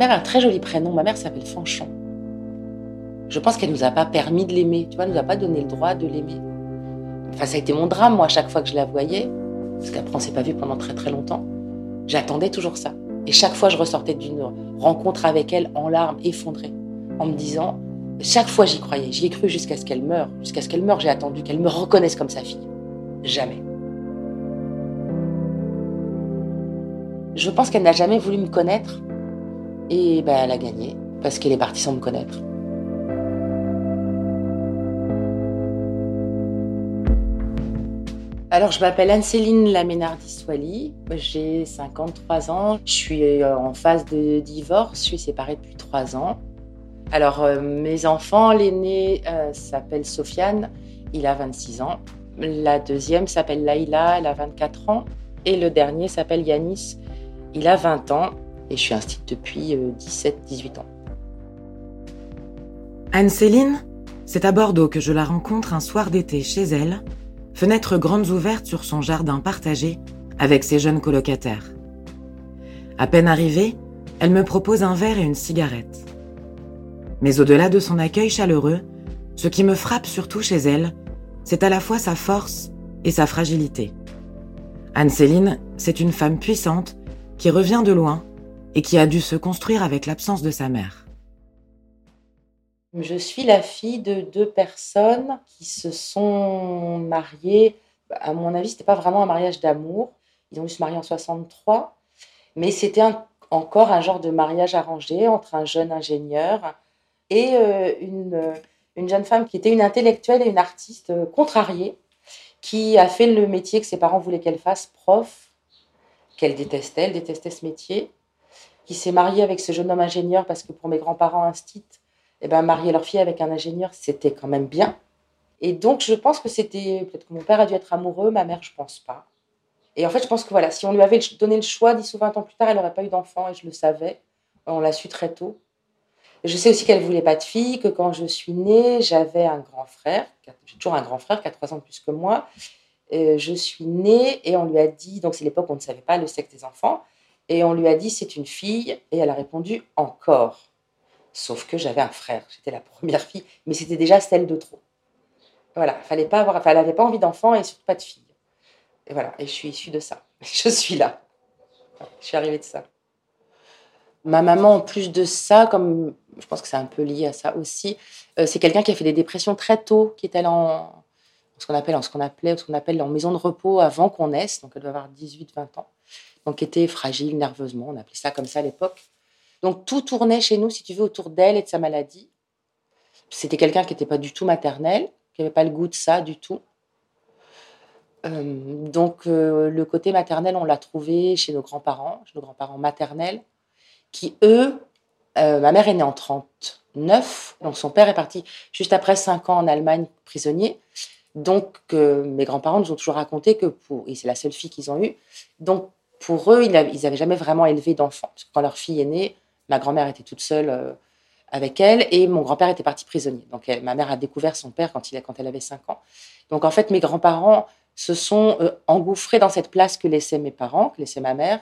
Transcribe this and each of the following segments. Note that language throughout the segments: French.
mère a un très joli prénom. Ma mère s'appelle Fanchon. Je pense qu'elle nous a pas permis de l'aimer. Tu vois, elle nous a pas donné le droit de l'aimer. Enfin, ça a été mon drame, moi, à chaque fois que je la voyais. Parce qu'après, on s'est pas vu pendant très très longtemps. J'attendais toujours ça. Et chaque fois, je ressortais d'une rencontre avec elle en larmes, effondrée, en me disant, chaque fois j'y croyais, j'y ai cru jusqu'à ce qu'elle meure. Jusqu'à ce qu'elle meure, j'ai attendu qu'elle me reconnaisse comme sa fille. Jamais. Je pense qu'elle n'a jamais voulu me connaître. Et ben, elle a gagné, parce qu'elle est partie sans me connaître. Alors, je m'appelle Anne-Céline Laménardis-Swali, j'ai 53 ans, je suis euh, en phase de divorce, je suis séparée depuis 3 ans. Alors, euh, mes enfants, l'aîné euh, s'appelle Sofiane, il a 26 ans. La deuxième s'appelle Laïla, elle a 24 ans. Et le dernier s'appelle Yanis, il a 20 ans. Et je suis instite depuis 17-18 ans. Anne-Céline, c'est à Bordeaux que je la rencontre un soir d'été chez elle, fenêtres grandes ouvertes sur son jardin partagé avec ses jeunes colocataires. À peine arrivée, elle me propose un verre et une cigarette. Mais au-delà de son accueil chaleureux, ce qui me frappe surtout chez elle, c'est à la fois sa force et sa fragilité. Anne-Céline, c'est une femme puissante qui revient de loin et qui a dû se construire avec l'absence de sa mère. Je suis la fille de deux personnes qui se sont mariées. À mon avis, ce n'était pas vraiment un mariage d'amour. Ils ont dû se marier en 63. Mais c'était encore un genre de mariage arrangé entre un jeune ingénieur et euh, une, une, jeune femme qui était une intellectuelle et une artiste euh, contrariée, qui a fait le métier que ses parents voulaient qu'elle fasse, prof, qu'elle détestait. Elle détestait ce métier. Qui s'est mariée avec ce jeune homme ingénieur parce que pour mes grands-parents instits, eh ben, marier leur fille avec un ingénieur, c'était quand même bien. Et donc, je pense que c'était. Peut-être que mon père a dû être amoureux, ma mère, je pense pas. Et en fait, je pense que voilà, si on lui avait donné le choix 10 ou 20 ans plus tard, elle n'aurait pas eu d'enfant et je le savais. On l'a su très tôt. Je sais aussi qu'elle voulait pas de fille, que quand je suis née, j'avais un grand frère. J'ai toujours un grand frère qui a 3 ans plus que moi. je suis née et on lui a dit, donc c'est l'époque où on ne savait pas le sexe des enfants, et on lui a dit c'est une fille, et elle a répondu encore. Sauf que j'avais un frère, j'étais la première fille, mais c'était déjà celle de trop. Voilà, fallait pas avoir, elle n'avait pas envie d'enfant et surtout pas de fille. Et voilà, et je suis issue de ça. Je suis là. Je suis arrivée de ça. Ma maman, en plus de ça, comme je pense que c'est un peu lié à ça aussi, euh, c'est quelqu'un qui a fait des dépressions très tôt, qui était en ce qu'on appelle, en ce qu'on appelait, ce qu'on appelle en maison de repos avant qu'on naisse, donc elle doit avoir 18-20 ans, donc qui était fragile nerveusement, on appelait ça comme ça à l'époque. Donc tout tournait chez nous, si tu veux, autour d'elle et de sa maladie. C'était quelqu'un qui n'était pas du tout maternel, qui n'avait pas le goût de ça du tout. Euh, donc euh, le côté maternel, on l'a trouvé chez nos grands-parents, chez nos grands-parents maternels, qui eux, euh, ma mère est née en 39, donc son père est parti juste après 5 ans en Allemagne prisonnier. Donc mes grands-parents nous ont toujours raconté que pour, et c'est la seule fille qu'ils ont eue, donc pour eux, ils n'avaient jamais vraiment élevé d'enfants. Quand leur fille est née, Ma grand-mère était toute seule euh, avec elle et mon grand-père était parti prisonnier. Donc ma mère a découvert son père quand, elle avait 5 ans. Donc en fait, mes grands-parents se sont euh, engouffrés dans cette place que laissaient mes parents, que laissait ma mère,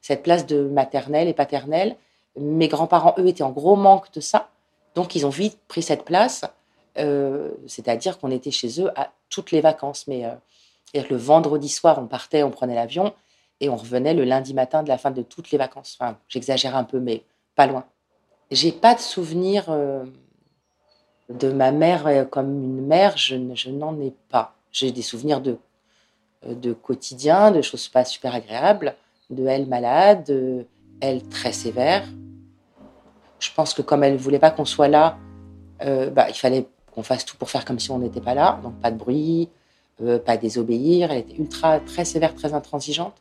cette place de maternelle et paternelle. Mes grands-parents, eux, étaient en gros manque de ça. Donc ils ont vite pris cette place. Euh, c'est-à-dire qu'on était chez eux à toutes les vacances. Mais le vendredi soir, on partait, on prenait l'avion et on revenait le lundi matin de la fin de toutes les vacances. Enfin, j'exagère un peu, mais pas loin. J'ai pas de souvenir euh, de ma mère euh, comme une mère, je, n'en ai pas. J'ai des souvenirs de, euh, de quotidien, de choses pas super agréables, de elle malade, de elle très sévère. Je pense que comme elle voulait pas qu'on soit là, bah, il fallait qu'on fasse tout pour faire comme si on n'était pas là. Donc pas de bruit, pas désobéir. Elle était ultra, très sévère, très intransigeante.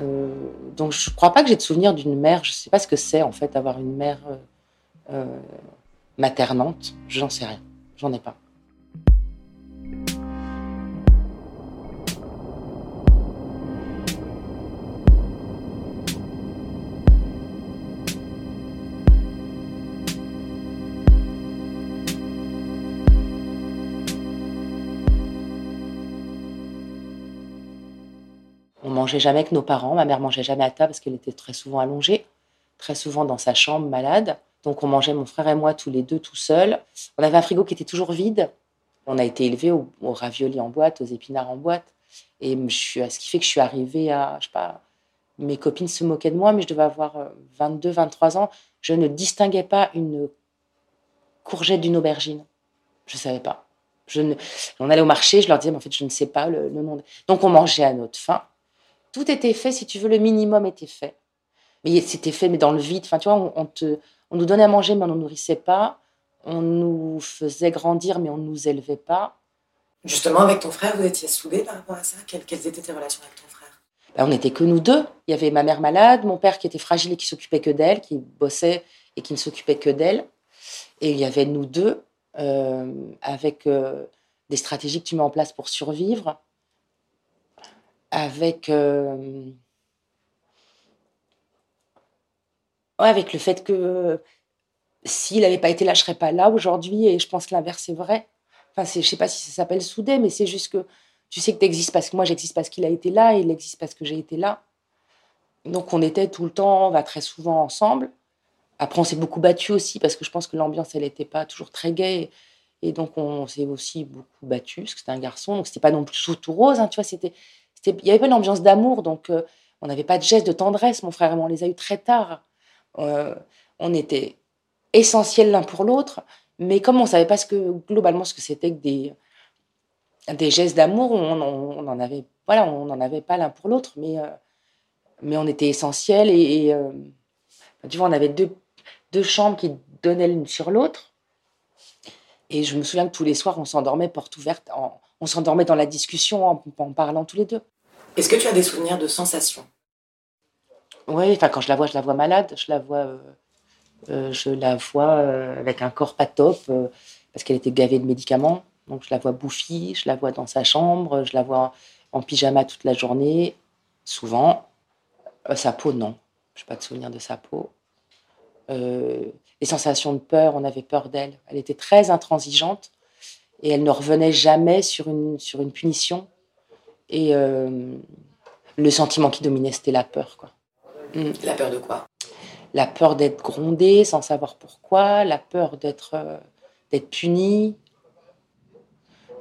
Euh, donc je ne crois pas que j'ai de souvenir d'une mère. Je ne sais pas ce que c'est en fait avoir une mère euh, euh, maternante. J'en sais rien. J'en ai pas. Mangeait jamais avec nos parents. Ma mère mangeait jamais à table parce qu'elle était très souvent allongée. très souvent dans sa chambre, malade. Donc on mangeait, mon frère et moi, tous les deux, tout seuls. On avait un frigo qui était toujours vide. On a été élevés aux, raviolis en boîte, aux épinards en boîte. Et je suis, ce qui fait que je suis arrivée à, je sais pas, mes copines se moquaient de moi, mais je devais avoir 22, euh, 23 ans. Je ne distinguais pas une courgette d'une aubergine. Je ne savais pas. On allait au marché, je leur disais, mais en fait, je ne sais pas le, nom. Donc, on mangeait à notre faim. Tout était fait, si tu veux, le minimum était fait. Mais c'était fait, mais dans le vide. Enfin, tu vois, on, te, on nous donnait à manger, mais on ne nous nourrissait pas. On nous faisait grandir, mais on ne nous élevait pas. Justement, avec ton frère, vous étiez soudés par rapport à ça? Quelles, quelles étaient tes relations avec ton frère? Ben, on n'était que nous deux. Il y avait ma mère malade, mon père qui était fragile et qui s'occupait que d'elle, qui bossait et qui ne s'occupait que d'elle. Et il y avait nous deux, euh, avec euh, des stratégies que tu mets en place pour survivre, avec, euh, avec le fait que s'il n'avait pas été là, je serais pas là aujourd'hui. Et je pense que l'inverse est vrai. Enfin, je ne sais pas si ça s'appelle soudé, mais c'est juste que tu sais que tu existes parce que moi j'existe parce qu'il a été là et il existe parce que j'ai été là. Donc on était tout le temps, on va très souvent ensemble. Après on s'est beaucoup battu aussi parce que je pense que l'ambiance elle n'était pas toujours très gaie et donc on s'est aussi beaucoup battu parce que c'était un garçon donc c'était pas non plus tout rose. Hein, tu vois c'était il y avait pas une d'amour donc euh, on n'avait pas de gestes de tendresse. Mon frère et moi on les a eu très tard. Euh, on était essentiels l'un pour l'autre mais comme on savait pas ce que globalement ce que c'était que des des gestes d'amour, on, avait, voilà, n'en avait pas l'un pour l'autre, mais, euh, mais on était essentiels. Et, euh, tu vois, on avait deux, deux chambres qui donnaient l'une sur l'autre. Et je me souviens que tous les soirs, on s'endormait porte ouverte, on s'endormait dans la discussion en, parlant tous les deux. Est-ce que tu as des souvenirs de sensations? Oui, enfin quand je la vois, je la vois malade, je la vois, euh, je la vois avec un corps pas top parce qu'elle était gavée de médicaments. Donc je la vois bouffie, je la vois dans sa chambre, je la vois en pyjama toute la journée, souvent. Euh, sa peau, non. Je n'ai pas de souvenir de sa peau. Euh, les sensations de peur, on avait peur d'elle. Elle était très intransigeante et elle ne revenait jamais sur une, sur une punition. Et euh, le sentiment qui dominait, c'était la peur. Quoi. Mm. La peur de quoi? La peur d'être grondée sans savoir pourquoi, la peur d'être d'être punie,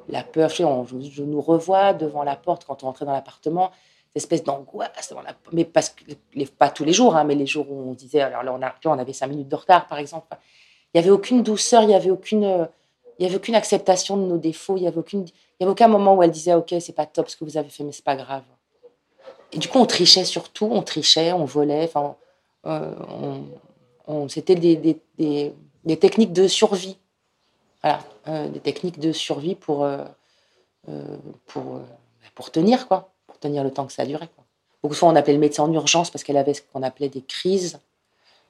la peur, je, je, nous revois devant la porte quand on rentrait dans l'appartement, cette espèce d'angoisse mais parce que pas tous les jours, hein, mais les jours où on disait, alors là on, a, on avait cinq minutes de retard par exemple, il n'y avait aucune douceur, il n'y avait aucune, il y avait aucune acceptation de nos défauts, il n'y avait aucune, il y avait aucun moment où elle disait, ok, c'est pas top ce que vous avez fait, mais c'est pas grave. Et du coup, on trichait surtout, on trichait, on volait, enfin, euh, on, c'était des, des, techniques de survie voilà, euh, des techniques de survie pour, euh, pour, pour tenir, quoi, pour tenir le temps que ça duré. Quoi. Beaucoup de fois, on appelait le médecin en urgence parce qu'elle avait ce qu'on appelait des crises.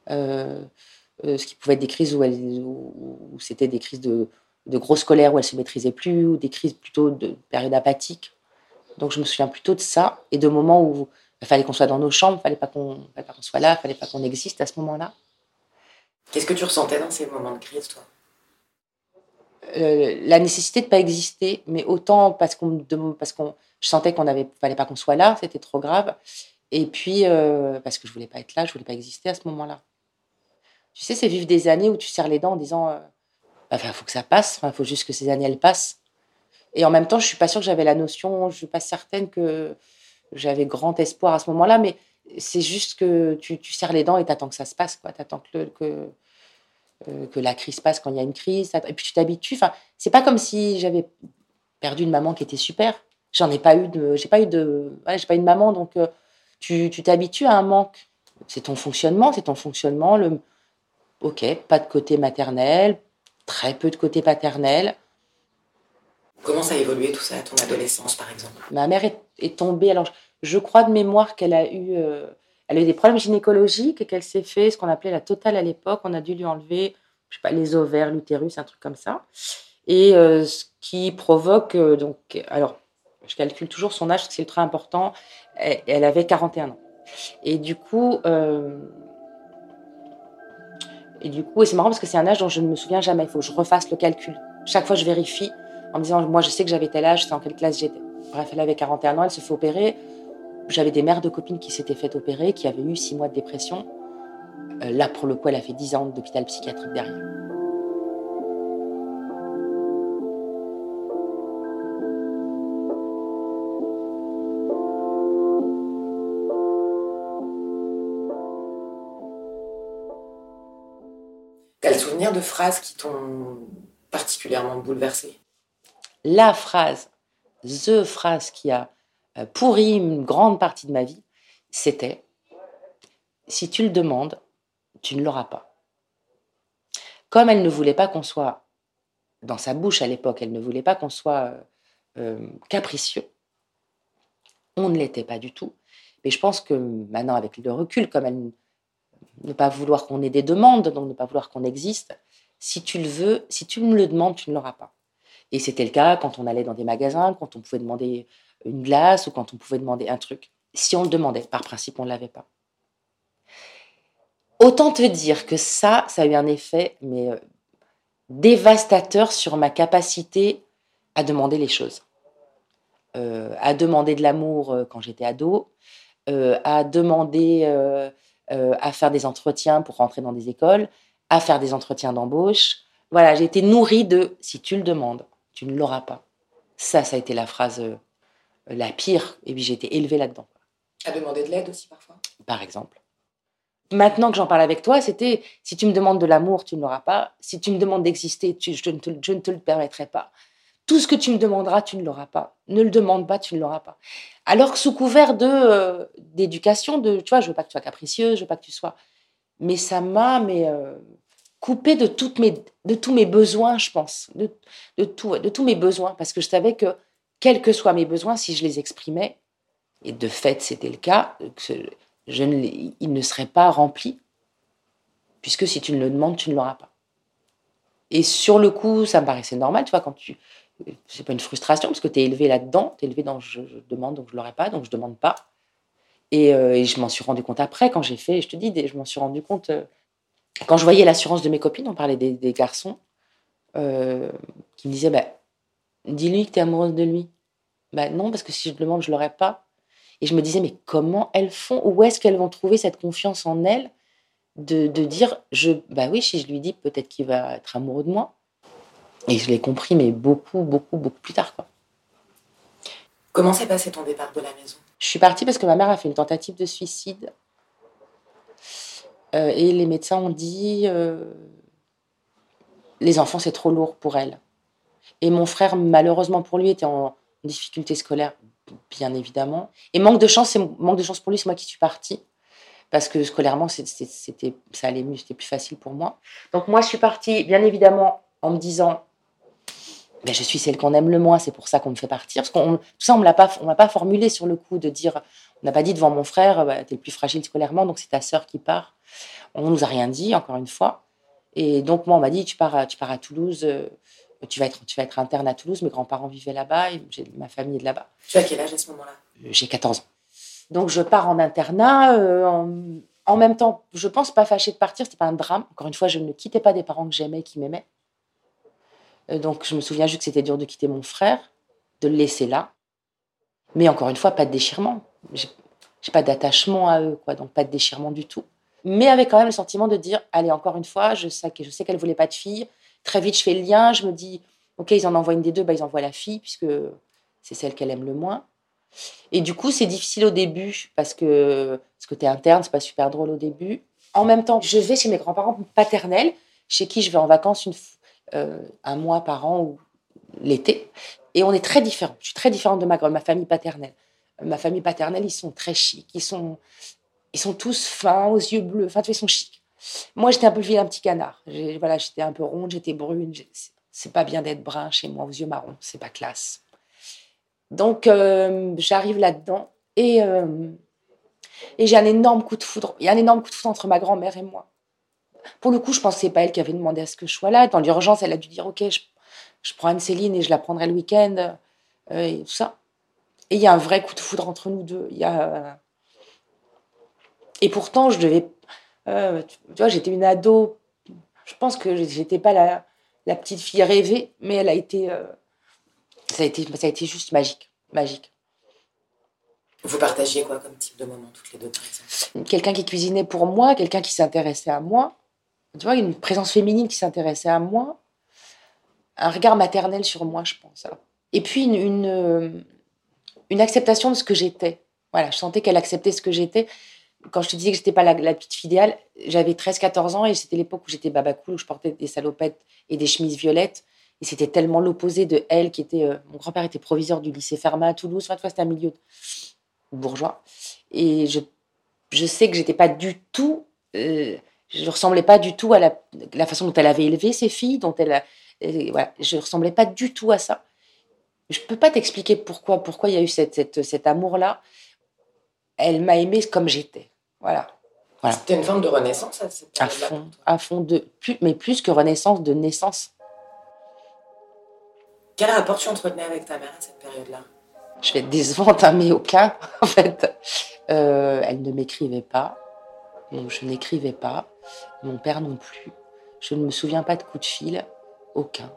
ce qui pouvait être des crises où, où, c'était des crises de, de, grosse colère où elle se maîtrisait plus, ou des crises plutôt de période apathique. Donc je me souviens plutôt de ça et de moments où il fallait qu'on soit dans nos chambres, il fallait pas qu'on qu'on soit là, il fallait pas qu'on existe à ce moment-là. Qu'est-ce que tu ressentais dans ces moments de crise, toi? Euh, la nécessité de pas exister, mais autant parce qu'on parce qu'on je sentais qu'on avait fallait pas qu'on soit là, c'était trop grave, et puis euh, parce que je voulais pas être là, je voulais pas exister à ce moment-là. Tu sais, c'est vivre des années où tu serres les dents en disant, euh, bah, faut que ça passe, il faut juste que ces années elles passent. Et en même temps, je suis pas sûre que j'avais la notion, je suis pas certaine que j'avais grand espoir à ce moment-là, mais c'est juste que tu, tu serres les dents et t'attends que ça se passe, quoi. T'attends que, euh, la crise passe quand il y a une crise. Et puis tu t'habitues. Enfin, c'est pas comme si j'avais perdu une maman qui était super. J'en ai pas eu de, j'ai pas eu de, j'ai pas eu de maman, donc euh, tu t'habitues à un manque. C'est ton fonctionnement, c'est ton fonctionnement. Le, ok, pas de côté maternel, très peu de côté paternel. Comment ça a évolué tout ça à ton adolescence, par exemple? Ma mère est, tombée. Alors, je, crois de mémoire qu'elle a eu euh, elle a eu des problèmes gynécologiques et qu'elle s'est fait ce qu'on appelait la totale à l'époque. On a dû lui enlever, je sais pas, les ovaires, l'utérus, un truc comme ça. Et euh, ce qui provoque, euh, donc, alors, je calcule toujours son âge, c'est ultra important. Elle, avait 41 ans. Et du coup, et du coup, c'est marrant parce que c'est un âge dont je ne me souviens jamais. Il faut que je refasse le calcul. Chaque fois, je vérifie en me disant, moi, je sais que j'avais tel âge, c'est en quelle classe j'étais. Bref, elle avait 41 ans, elle se fait opérer. J'avais des mères de copines qui s'étaient fait opérer, qui avaient eu six mois de dépression. Euh, là, pour le coup, elle a fait 10 ans d'hôpital psychiatrique derrière. De phrases qui t'ont particulièrement bouleversé La phrase, the phrase qui a euh, pourri une grande partie de ma vie, c'était si tu le demandes, tu ne l'auras pas. Comme elle ne voulait pas qu'on soit, dans sa bouche à l'époque, elle ne voulait pas qu'on soit euh, euh, capricieux, on ne l'était pas du tout. Mais je pense que maintenant, avec le recul, comme elle ne pas vouloir qu'on ait des demandes, donc ne pas vouloir qu'on existe, si tu le veux, si tu me le demandes, tu ne l'auras pas. Et c'était le cas quand on allait dans des magasins, quand on pouvait demander une glace ou quand on pouvait demander un truc. Si on le demandait, par principe, on ne l'avait pas. Autant te dire que ça, ça a eu un effet mais euh, dévastateur sur ma capacité à demander les choses. Euh, à demander de l'amour euh, quand j'étais ado, à demander à faire des entretiens pour rentrer dans des écoles, à faire des entretiens d'embauche. Voilà, j'ai été nourrie de si tu le demandes, tu ne l'auras pas. Ça, ça a été la phrase la pire, et puis j'ai été élevée là-dedans. À demander de l'aide aussi parfois Par exemple. Maintenant que j'en parle avec toi, c'était si tu me demandes de l'amour, tu ne l'auras pas. Si tu me demandes d'exister, je, ne te, le permettrai pas. Tout ce que tu me demanderas, tu ne l'auras pas. Ne le demande pas, tu ne l'auras pas. Alors que sous couvert de euh, d'éducation, de tu vois, je veux pas que tu sois capricieuse, je veux pas que tu sois. Mais ça m'a mais euh, coupé de toutes mes de tous mes besoins, je pense, de, de tout, de tous mes besoins, parce que je savais que quels que soient mes besoins, si je les exprimais, et de fait c'était le cas, je ne, il ne serait pas rempli, puisque si tu ne le demandes, tu ne l'auras pas. Et sur le coup, ça me paraissait normal, tu vois, quand tu. C'est pas une frustration, parce que tu es élevé là-dedans, tu es élevé dans je, demande, donc je l'aurai pas, donc je demande pas. Euh, et, je m'en suis rendu compte après, quand j'ai fait, je te dis, je m'en suis rendu compte, euh, quand je voyais l'assurance de mes copines, on parlait des, garçons, euh, qui me disaient, bah, dis-lui que tu es amoureuse de lui. Bah non, parce que si je demande, je l'aurai pas. Et je me disais, mais comment elles font? Où est-ce qu'elles vont trouver cette confiance en elles de, de, dire, je, bah oui, si je lui dis, peut-être qu'il va être amoureux de moi. Et je l'ai compris, mais beaucoup, beaucoup, beaucoup plus tard. Quoi. Comment s'est passé ton départ de la maison? Je suis partie parce que ma mère a fait une tentative de suicide. Euh, et les médecins ont dit, euh, les enfants, c'est trop lourd pour elle. Et mon frère, malheureusement pour lui, était en difficulté scolaire bien évidemment. Et manque de chance, manque de chance pour lui, c'est moi qui suis partie parce que scolairement, c'était, ça allait mieux, c'était plus facile pour moi. Donc moi, je suis partie, bien évidemment, en me disant, ben, je suis celle qu'on aime le moins, c'est pour ça qu'on me fait partir. Parce qu'on, tout ça, on ne l'a pas, on m'a pas formulé sur le coup de dire, on n'a pas dit devant mon frère, bah, tu es le plus fragile scolairement, donc c'est ta sœur qui part. On nous a rien dit, encore une fois. Et donc moi, on m'a dit, tu pars, tu pars à Toulouse. Euh, tu vas être, tu vas être interne à Toulouse. Mes grands-parents vivaient là-bas, et ma famille est de là-bas. Tu as quel âge à ce moment-là? J'ai 14 ans. Donc je pars en internat. Euh, en, même temps, je pense pas fâchée de partir, c'était pas un drame. Encore une fois, je ne quittais pas des parents que j'aimais, qui m'aimaient. Euh, donc je me souviens juste que c'était dur de quitter mon frère, de le laisser là. Mais encore une fois, pas de déchirement. J'ai pas d'attachement à eux, quoi. Donc pas de déchirement du tout. Mais avec quand même le sentiment de dire, allez, encore une fois, je sais, je sais qu'elle voulait pas de fille Très vite, je fais le lien. Je me dis, OK, ils en envoient une des deux, bah, ils envoient la fille, puisque c'est celle qu'elle aime le moins. Et du coup, c'est difficile au début, parce que ce côté interne, c'est pas super drôle au début. En même temps, je vais chez mes grands-parents paternels, chez qui je vais en vacances une, euh, un mois par an ou l'été. Et on est très différents. Je suis très différente de ma, ma famille paternelle. Ma famille paternelle, ils sont très chics. Ils sont, ils sont tous fins, aux yeux bleus. Enfin, tu ils sont chics. Moi, j'étais un peu le un petit canard. Voilà, j'étais un peu ronde, j'étais brune. C'est pas bien d'être brun chez moi aux yeux marrons, c'est pas classe. Donc, euh, j'arrive là-dedans et, euh, et j'ai un énorme coup de foudre. Il y a un énorme coup de foudre entre ma grand-mère et moi. Pour le coup, je pensais pas elle qui avait demandé à ce que je sois là. Dans l'urgence, elle a dû dire Ok, je, prends Anne-Céline et je la prendrai le week-end euh, et tout ça. Et il y a un vrai coup de foudre entre nous deux. Il y a, et pourtant, je devais euh, tu, vois, j'étais une ado. Je pense que j'étais pas la, la, petite fille rêvée, mais elle a été, euh, ça a été, ça a été juste magique, magique. Vous partagiez quoi comme type de moment toutes les deux, par exemple? Quelqu'un qui cuisinait pour moi, quelqu'un qui s'intéressait à moi. Tu vois, une présence féminine qui s'intéressait à moi. Un regard maternel sur moi, je pense. Et puis une, une, euh, une acceptation de ce que j'étais. Voilà, je sentais qu'elle acceptait ce que j'étais. Quand je te disais que j'étais pas la, petite idéale, j'avais 13-14 ans et c'était l'époque où j'étais baba cool, où je portais des salopettes et des chemises violettes. Et c'était tellement l'opposé de elle qui était. Euh, mon grand-père était proviseur du lycée Fermat à Toulouse. Enfin, c'était un milieu bourgeois. Et je, je sais que j'étais pas du tout. Euh, je ressemblais pas du tout à la, la, façon dont elle avait élevé ses filles, dont elle. Euh, voilà, je ressemblais pas du tout à ça. Je peux pas t'expliquer pourquoi, pourquoi il y a eu cette, cette, cet amour-là. Elle m'a aimée comme j'étais. Voilà. voilà. C'était une forme de renaissance à, à fond, à fond de plus, mais plus que renaissance, de naissance. Quel rapport tu entretenais avec ta mère à cette période-là? Je vais être décevante, hein, mais aucun, en fait. Euh, elle ne m'écrivait pas. je n'écrivais pas. Mon père non plus. Je ne me souviens pas de coup de fil. Aucun.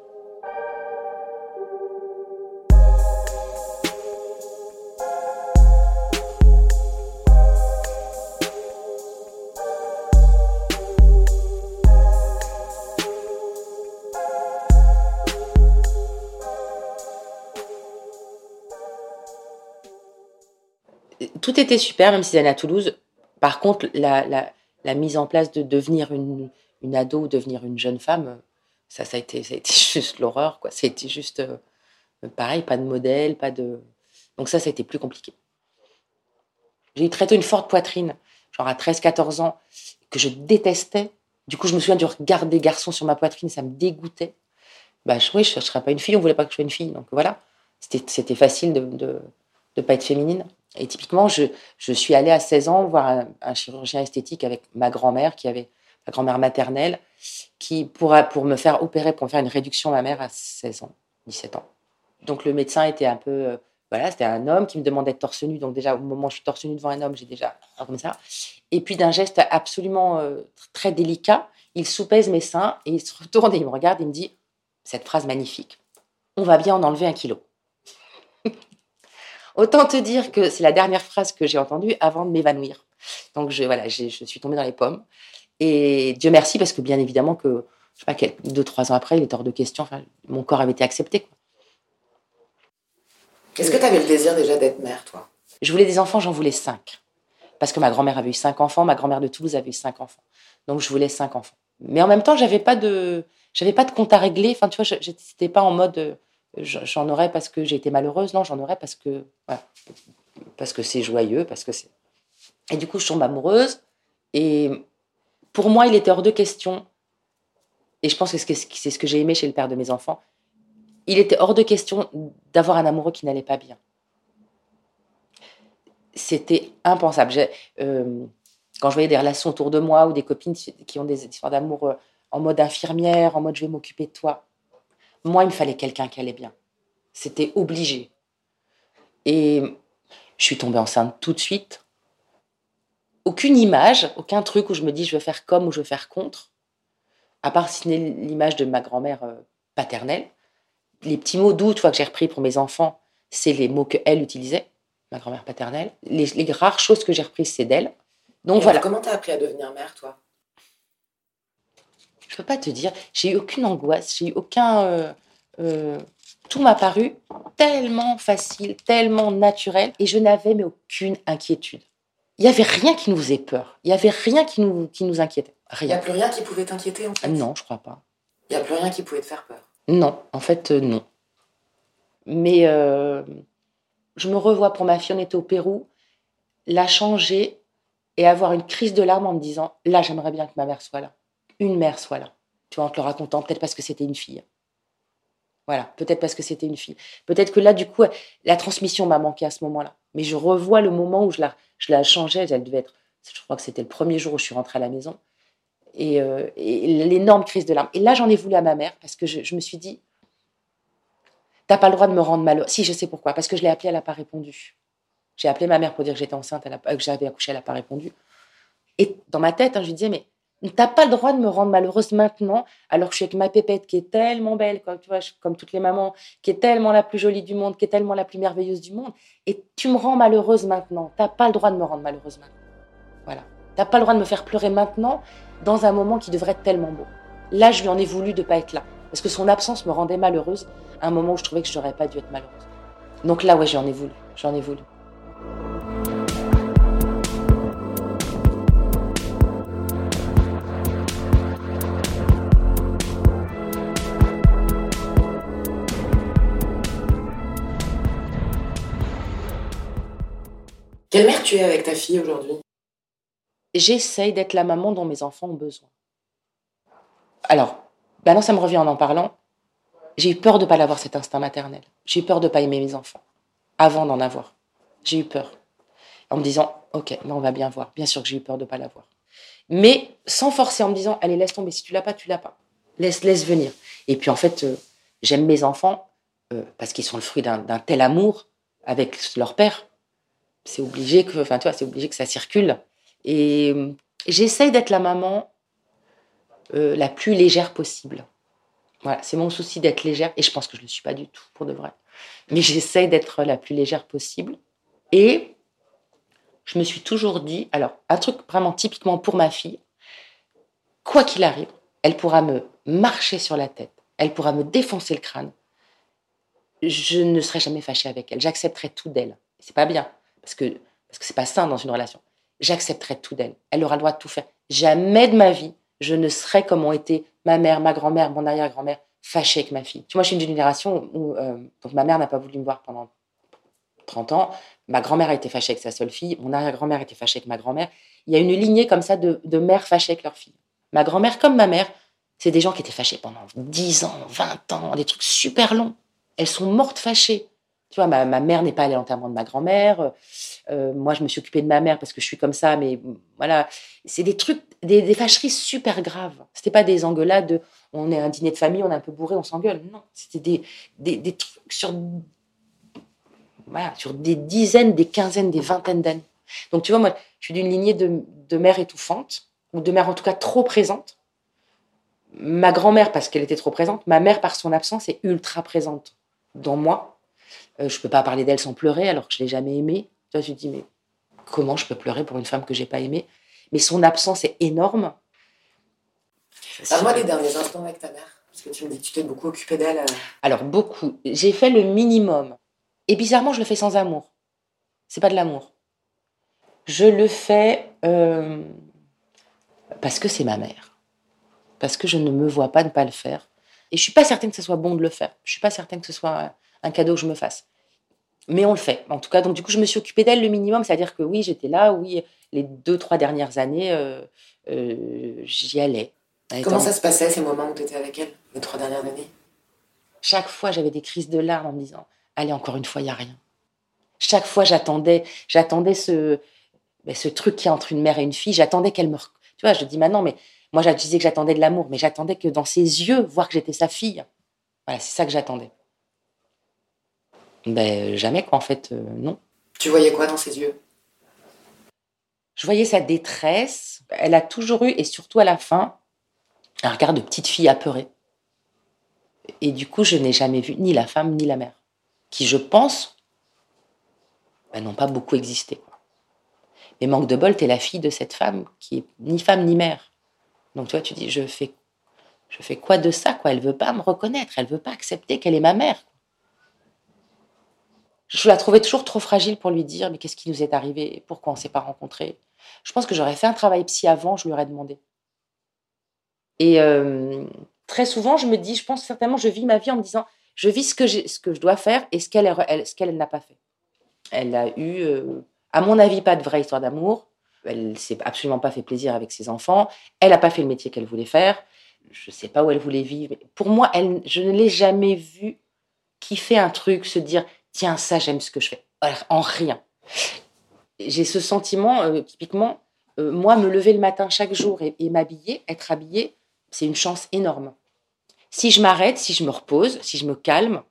tout était super, même si c'est à Toulouse. Par contre, la, la, mise en place de devenir une, une ado, devenir une jeune femme, ça, ça a été, ça a été juste l'horreur, quoi. C'était juste euh, pareil, pas de modèle, pas de. Donc ça, ça a été plus compliqué. J'ai eu très tôt une forte poitrine, genre à 13-14 ans, que je détestais. Du coup, je me souviens du regard des garçons sur ma poitrine, ça me dégoûtait. Bah, je, oui, je ne serais pas une fille, on voulait pas que je sois une fille. Donc voilà, c'était facile de ne pas être féminine. Et typiquement, je, je, suis allée à 16 ans voir un, chirurgien esthétique avec ma grand-mère, qui avait ma grand-mère maternelle, qui pour, pour me faire opérer, pour me faire une réduction ma mère à 16 ans, 17 ans. Donc le médecin était un peu, euh, voilà, c'était un homme qui me demandait de torse nu. Donc déjà au moment où je suis torse nu devant un homme, j'ai déjà comme ça. Et puis d'un geste absolument euh, très délicat, il soupèse mes seins et il se retourne et il me regarde et il me dit cette phrase magnifique on va bien en enlever un kilo. Autant te dire que c'est la dernière phrase que j'ai entendue avant de m'évanouir. Donc je, voilà, je suis tombée dans les pommes. Et Dieu merci, parce que bien évidemment que, je sais pas, deux, trois ans après, il était hors de question. Enfin, mon corps avait été accepté. Est-ce que tu avais le désir déjà d'être mère, toi? Je voulais des enfants, j'en voulais cinq. Parce que ma grand-mère avait eu cinq enfants, ma grand-mère de Toulouse avait eu cinq enfants. Donc je voulais cinq enfants. Mais en même temps, j'avais pas de, j'avais pas de compte à régler. Enfin, tu vois, j'étais pas en mode, j'en aurais parce que j'ai été malheureuse. Non, j'en aurais parce que, parce que c'est joyeux, parce que c'est. Et du coup, je tombe amoureuse. Et pour moi, il était hors de question. Et je pense que c'est ce que j'ai aimé chez le père de mes enfants. Il était hors de question d'avoir un amoureux qui n'allait pas bien. C'était impensable. Euh, quand je voyais des relations autour de moi ou des copines qui ont des histoires d'amour euh, en mode infirmière, en mode je vais m'occuper de toi, moi, il me fallait quelqu'un qui allait bien. C'était obligé. Et je suis tombée enceinte tout de suite. Aucune image, aucun truc où je me dis je veux faire comme ou je veux faire contre, à part si l'image de ma grand-mère euh, paternelle. Les petits mots doux que j'ai repris pour mes enfants, c'est les mots qu'elle utilisait, ma grand-mère paternelle. Les, rares choses que j'ai reprises, c'est d'elle. Donc voilà. Comment t'as appris à devenir mère, toi? Peux pas te dire, j'ai eu aucune angoisse, j'ai eu aucun. Euh, euh, tout m'a paru tellement facile, tellement naturel, et je n'avais mais aucune inquiétude. Il n'y avait rien qui nous faisait peur. Il n'y avait rien qui nous, qui nous inquiétait. Rien. Il n'y a plus rien qui pouvait t'inquiéter en fait? Non, je crois pas. Il n'y a plus rien qui pouvait te faire peur? Non, en fait, euh, non. Mais je me revois pour ma fille, on était au Pérou, la changer et avoir une crise de larmes en me disant là, j'aimerais bien que ma mère soit là une mère soit là. Tu vois, en te le racontant, peut-être parce que c'était une fille. Voilà, peut-être parce que c'était une fille. Peut-être que là, du coup, la transmission m'a manqué à ce moment-là. Mais je revois le moment où je la, je la changeais. Elle devait être, je crois que c'était le premier jour où je suis rentrée à la maison. Et, euh, l'énorme crise de larmes. Et là, j'en ai voulu à ma mère parce que je, me suis dit, t'as pas le droit de me rendre malheureuse. Si, je sais pourquoi. Parce que je l'ai appelée, elle n'a pas répondu. J'ai appelé ma mère pour dire que j'étais enceinte, que j'avais accouché, elle n'a pas répondu. Et dans ma tête, hein, je lui disais, mais T'as pas le droit de me rendre malheureuse maintenant, alors que je suis avec ma pépette qui est tellement belle, quoi, tu vois, comme toutes les mamans, qui est tellement la plus jolie du monde, qui est tellement la plus merveilleuse du monde, et tu me rends malheureuse maintenant. T'as pas le droit de me rendre malheureuse maintenant. Voilà. T'as pas le droit de me faire pleurer maintenant, dans un moment qui devrait être tellement beau. Là, je lui en ai voulu de pas être là, parce que son absence me rendait malheureuse à un moment où je trouvais que je n'aurais pas dû être malheureuse. Donc là, ouais, j'en ai voulu, j'en ai voulu. Quelle mère tu es avec ta fille aujourd'hui? J'essaye d'être la maman dont mes enfants ont besoin. Alors, maintenant ça me revient en en parlant. J'ai eu peur de ne pas l'avoir cet instinct maternel. J'ai eu peur de ne pas aimer mes enfants avant d'en avoir. J'ai eu peur. En me disant, ok, mais on va bien voir. Bien sûr que j'ai eu peur de ne pas l'avoir. Mais sans forcer, en me disant, allez, laisse tomber. Si tu l'as pas, tu l'as pas. Laisse, laisse venir. Et puis en fait, euh, j'aime mes enfants euh, parce qu'ils sont le fruit d'un tel amour avec leur père c'est obligé que, enfin, c'est obligé que ça circule. Et euh, j'essaye d'être la maman euh, la plus légère possible. Voilà, c'est mon souci d'être légère, et je pense que je ne le suis pas du tout, pour de vrai. Mais j'essaye d'être la plus légère possible. Et je me suis toujours dit, alors, un truc vraiment typiquement pour ma fille, quoi qu'il arrive, elle pourra me marcher sur la tête, elle pourra me défoncer le crâne. Je ne serai jamais fâchée avec elle, j'accepterai tout d'elle. C'est pas bien, parce que parce que c'est pas sain dans une relation. J'accepterai tout d'elle. Elle aura le droit de tout faire. Jamais de ma vie, je ne serai comme ont été ma mère, ma grand-mère, mon arrière-grand-mère, fâchée avec ma fille. Tu vois, je suis d'une génération où euh, donc ma mère n'a pas voulu me voir pendant 30 ans. Ma grand-mère a été fâchée avec sa seule fille. Mon arrière-grand-mère était fâchée avec ma grand-mère. Il y a une lignée comme ça de, de mères fâchées avec leur fille. Ma grand-mère, comme ma mère, c'est des gens qui étaient fâchés pendant 10 ans, 20 ans, des trucs super longs. Elles sont mortes fâchées. Tu vois, ma, mère n'est pas allée à l'enterrement de ma grand-mère. Euh, moi, je me suis occupée de ma mère parce que je suis comme ça. Mais voilà, c'est des trucs, des, fâcheries super graves. C'était pas des engueulades de on est un dîner de famille, on est un peu bourré, on s'engueule. Non, c'était des, des, trucs sur, voilà, sur des dizaines, des quinzaines, des vingtaines d'années. Donc, tu vois, moi, je suis d'une lignée de, de mère étouffante, ou de mère en tout cas trop présente. Ma grand-mère, parce qu'elle était trop présente, ma mère, par son absence, est ultra présente dans moi euh, je peux pas parler d'elle sans pleurer alors que je l'ai jamais aimée. Toi, tu te dis, mais comment je peux pleurer pour une femme que j'ai pas aimée? Mais son absence est énorme. À moi les derniers instants avec ta mère, parce que tu me dis que tu t'es beaucoup occupée d'elle. Euh. Alors, beaucoup. J'ai fait le minimum. Et bizarrement, je le fais sans amour. C'est pas de l'amour. Je le fais euh, parce que c'est ma mère. Parce que je ne me vois pas ne pas le faire. Et je suis pas certaine que ce soit bon de le faire. Je suis pas certaine que ce soit un cadeau que je me fasse. Mais on le fait. En tout cas, donc du coup, je me suis occupée d'elle le minimum, c'est-à-dire que oui, j'étais là, oui, les deux, trois dernières années, euh, euh, j'y allais. Comment ça se passait ces moments où tu étais avec elle, les trois dernières années? Chaque fois, j'avais des crises de larmes en me disant, allez, encore une fois, il n'y a rien. Chaque fois, j'attendais, j'attendais ce, ben, ce truc qui est entre une mère et une fille, j'attendais qu'elle me... Tu vois, je dis maintenant, mais moi, je disais que j'attendais de l'amour, mais j'attendais que dans ses yeux, voir que j'étais sa fille. Voilà, c'est ça que j'attendais. Ben, jamais, quoi, en fait, euh, non. Tu voyais quoi dans ses yeux? Je voyais sa détresse. Elle a toujours eu, et surtout à la fin, un regard de petite fille apeurée. Et du coup, je n'ai jamais vu ni la femme ni la mère, qui, je pense, ben, n'ont pas beaucoup existé. Mais manque de bol, t'es la fille de cette femme qui est ni femme ni mère. Donc toi, tu dis, je fais, je fais quoi de ça quoi? Elle veut pas me reconnaître, elle veut pas accepter qu'elle est ma mère je la trouvais toujours trop fragile pour lui dire mais qu'est-ce qui nous est arrivé? Pourquoi on s'est pas rencontrés? Je pense que j'aurais fait un travail psy avant, je lui aurais demandé. Et euh, très souvent, je me dis, je pense certainement, je vis ma vie en me disant, je vis ce que, je dois faire et ce qu'elle n'a pas fait. Elle a eu, euh, à mon avis, pas de vraie histoire d'amour. Elle s'est absolument pas fait plaisir avec ses enfants. Elle n'a pas fait le métier qu'elle voulait faire. Je ne sais pas où elle voulait vivre. Pour moi, je ne l'ai jamais vue kiffer un truc, se dire tiens, ça, j'aime ce que je fais. En rien. J'ai ce sentiment, euh, typiquement, euh, moi, me lever le matin chaque jour et, m'habiller, être habillée, c'est une chance énorme. Si je m'arrête, si je me repose, si je me calme,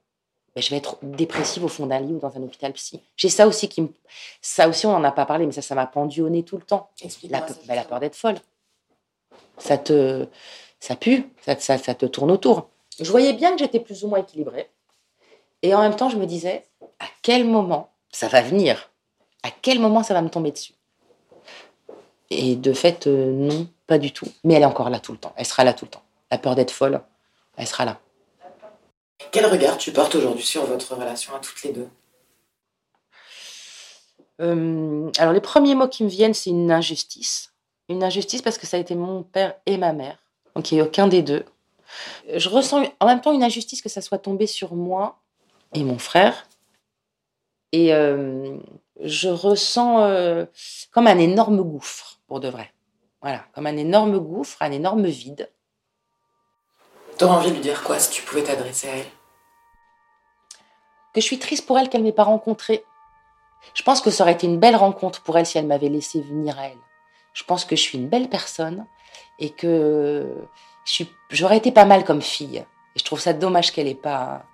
ben, je vais être dépressive au fond d'un lit ou dans un hôpital psy. J'ai ça aussi qui me... Ça aussi, on n'en a pas parlé, mais ça, ça m'a pendu au nez tout le temps. La, ben, la peur d'être folle. ça te, ça pue, ça, ça, ça te tourne autour. Je voyais bien que j'étais plus ou moins équilibrée. Et en même temps, je me disais, à quel moment ça va venir? À quel moment ça va me tomber dessus? Et de fait, euh, non, pas du tout. Mais elle est encore là tout le temps. Elle sera là tout le temps. La peur d'être folle, elle sera là. Quel regard tu portes aujourd'hui sur votre relation à toutes les deux? Euh, alors, les premiers mots qui me viennent, c'est une injustice. Une injustice parce que ça a été mon père et ma mère. Donc, il n'y a aucun des deux. Je ressens en même temps une injustice que ça soit tombé sur moi et mon frère. Et euh, je ressens euh, comme un énorme gouffre, pour de vrai. Voilà, comme un énorme gouffre, un énorme vide. T'aurais envie de lui dire quoi si tu pouvais t'adresser à elle? Que je suis triste pour elle qu'elle m'ait pas rencontré. Je pense que ça aurait été une belle rencontre pour elle si elle m'avait laissé venir à elle. Je pense que je suis une belle personne et que j'aurais été pas mal comme fille. Et je trouve ça dommage qu'elle ait pas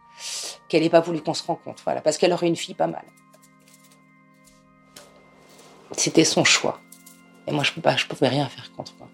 qu'elle ait pas voulu qu'on se rencontre, voilà, parce qu'elle aurait une fille pas mal. C'était son choix. Et moi, je je pouvais rien faire contre. Quoi.